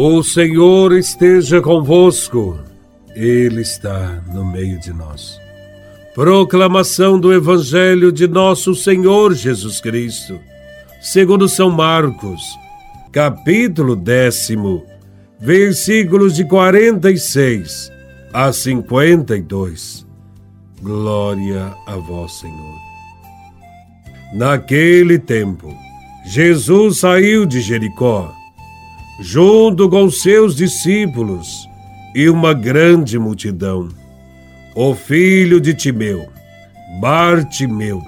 O Senhor esteja convosco, Ele está no meio de nós. Proclamação do Evangelho de Nosso Senhor Jesus Cristo, segundo São Marcos, capítulo décimo, versículos de 46 a 52. Glória a Vós, Senhor. Naquele tempo, Jesus saiu de Jericó junto com seus discípulos e uma grande multidão. O filho de Timeu, Bartimeu,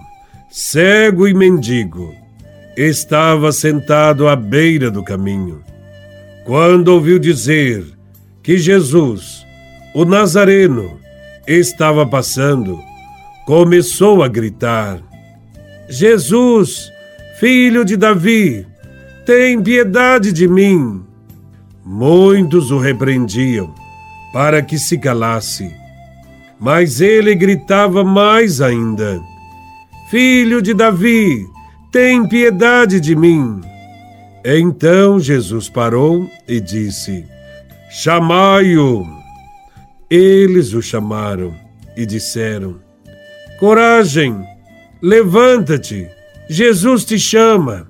cego e mendigo, estava sentado à beira do caminho. Quando ouviu dizer que Jesus, o Nazareno, estava passando, começou a gritar: Jesus, filho de Davi, tem piedade de mim. Muitos o repreendiam para que se calasse. Mas ele gritava mais ainda: Filho de Davi, tem piedade de mim. Então Jesus parou e disse: Chamai-o. Eles o chamaram e disseram: Coragem, levanta-te, Jesus te chama.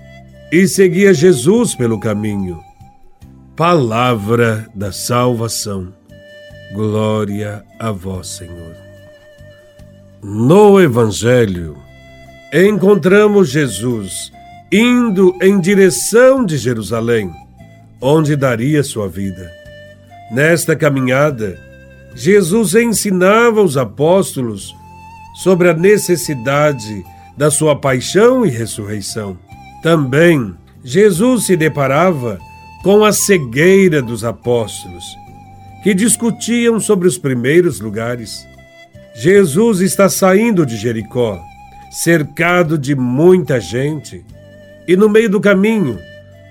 e seguia Jesus pelo caminho. Palavra da salvação. Glória a vós, Senhor. No Evangelho, encontramos Jesus indo em direção de Jerusalém, onde daria sua vida. Nesta caminhada, Jesus ensinava os apóstolos sobre a necessidade da sua paixão e ressurreição. Também Jesus se deparava com a cegueira dos apóstolos, que discutiam sobre os primeiros lugares. Jesus está saindo de Jericó, cercado de muita gente, e no meio do caminho,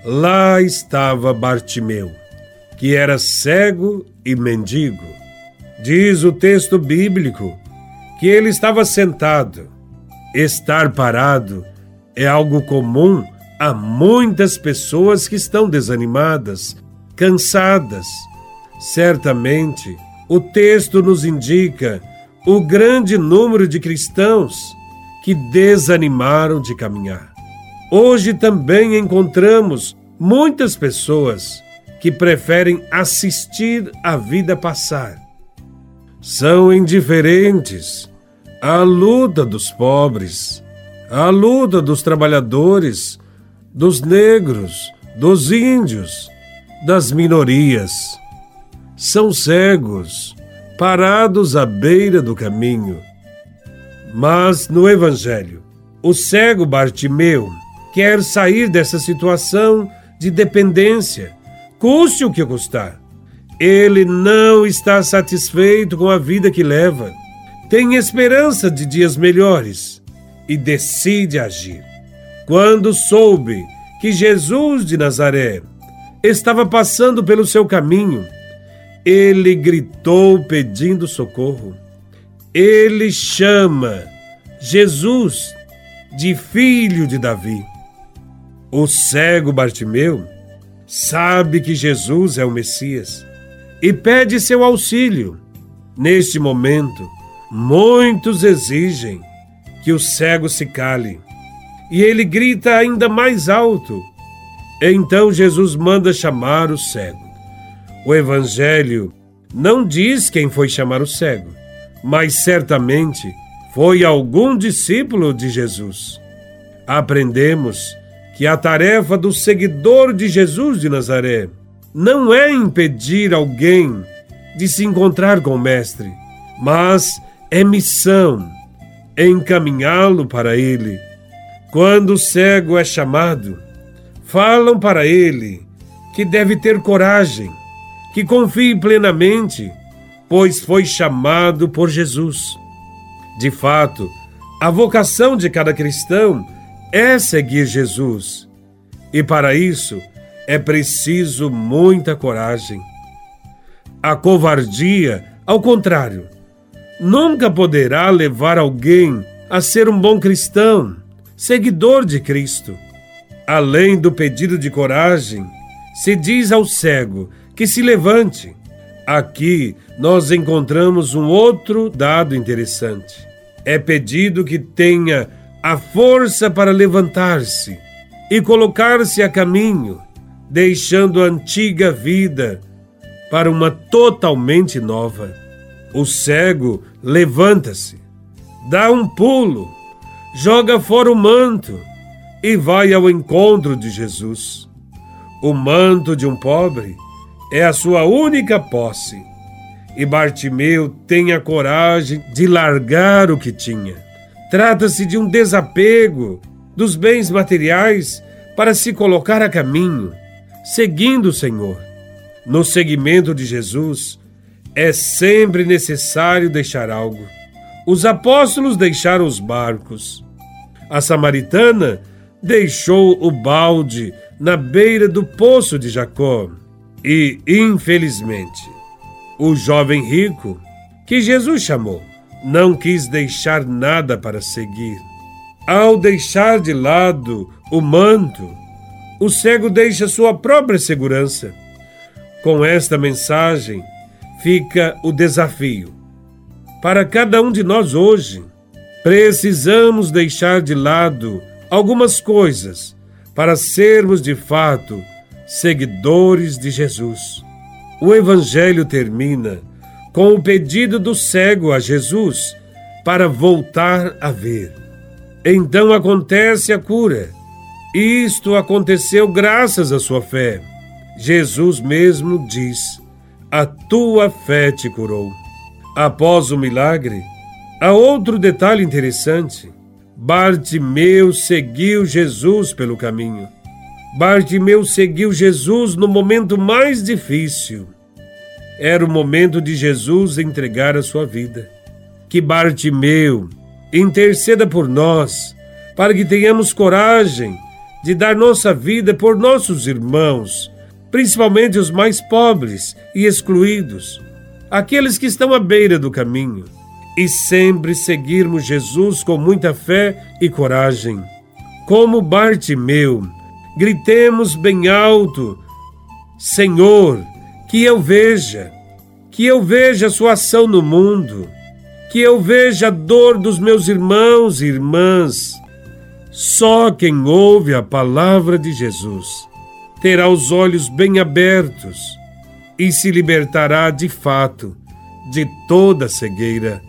lá estava Bartimeu, que era cego e mendigo. Diz o texto bíblico que ele estava sentado. Estar parado é algo comum a muitas pessoas que estão desanimadas, cansadas. Certamente, o texto nos indica o grande número de cristãos que desanimaram de caminhar. Hoje também encontramos muitas pessoas que preferem assistir a vida passar. São indiferentes à luta dos pobres, a luta dos trabalhadores, dos negros, dos índios, das minorias. São cegos, parados à beira do caminho. Mas no Evangelho, o cego Bartimeu quer sair dessa situação de dependência, custe o que custar. Ele não está satisfeito com a vida que leva, tem esperança de dias melhores e decide agir. Quando soube que Jesus de Nazaré estava passando pelo seu caminho, ele gritou pedindo socorro. Ele chama Jesus de filho de Davi. O cego Bartimeu sabe que Jesus é o Messias e pede seu auxílio. Neste momento, muitos exigem que o cego se cale. E ele grita ainda mais alto. Então Jesus manda chamar o cego. O Evangelho não diz quem foi chamar o cego, mas certamente foi algum discípulo de Jesus. Aprendemos que a tarefa do seguidor de Jesus de Nazaré não é impedir alguém de se encontrar com o Mestre, mas é missão encaminhá-lo para ele. Quando o cego é chamado, falam para ele que deve ter coragem, que confie plenamente, pois foi chamado por Jesus. De fato, a vocação de cada cristão é seguir Jesus. E para isso é preciso muita coragem. A covardia, ao contrário, nunca poderá levar alguém a ser um bom cristão, seguidor de Cristo. Além do pedido de coragem, se diz ao cego que se levante. Aqui nós encontramos um outro dado interessante. É pedido que tenha a força para levantar-se e colocar-se a caminho, deixando a antiga vida para uma totalmente nova. O cego levanta-se, dá um pulo, joga fora o manto e vai ao encontro de Jesus. O manto de um pobre é a sua única posse. E Bartimeu tem a coragem de largar o que tinha. Trata-se de um desapego dos bens materiais para se colocar a caminho, seguindo o Senhor. No seguimento de Jesus, é sempre necessário deixar algo. Os apóstolos deixaram os barcos. A samaritana deixou o balde na beira do poço de Jacó. E, infelizmente, o jovem rico, que Jesus chamou, não quis deixar nada para seguir. Ao deixar de lado o manto, o cego deixa sua própria segurança. Com esta mensagem, fica o desafio. Para cada um de nós hoje, precisamos deixar de lado algumas coisas para sermos de fato seguidores de Jesus. O Evangelho termina com o pedido do cego a Jesus para voltar a ver. Então acontece a cura. Isto aconteceu graças à sua fé. Jesus mesmo diz: A tua fé te curou. Após o milagre, há outro detalhe interessante. Bartimeu seguiu Jesus pelo caminho. Bartimeu seguiu Jesus no momento mais difícil. Era o momento de Jesus entregar a sua vida. Que Bartimeu interceda por nós, para que tenhamos coragem de dar nossa vida por nossos irmãos, principalmente os mais pobres e excluídos, aqueles que estão à beira do caminho e sempre seguirmos Jesus com muita fé e coragem. Como Bartimeu, gritemos bem alto: Senhor, que eu veja, que eu veja a sua ação no mundo, que eu veja a dor dos meus irmãos e irmãs. Só quem ouve a palavra de Jesus terá os olhos bem abertos e se libertará de fato de toda cegueira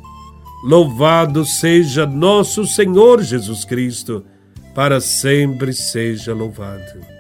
Louvado seja nosso Senhor Jesus Cristo, para sempre seja louvado.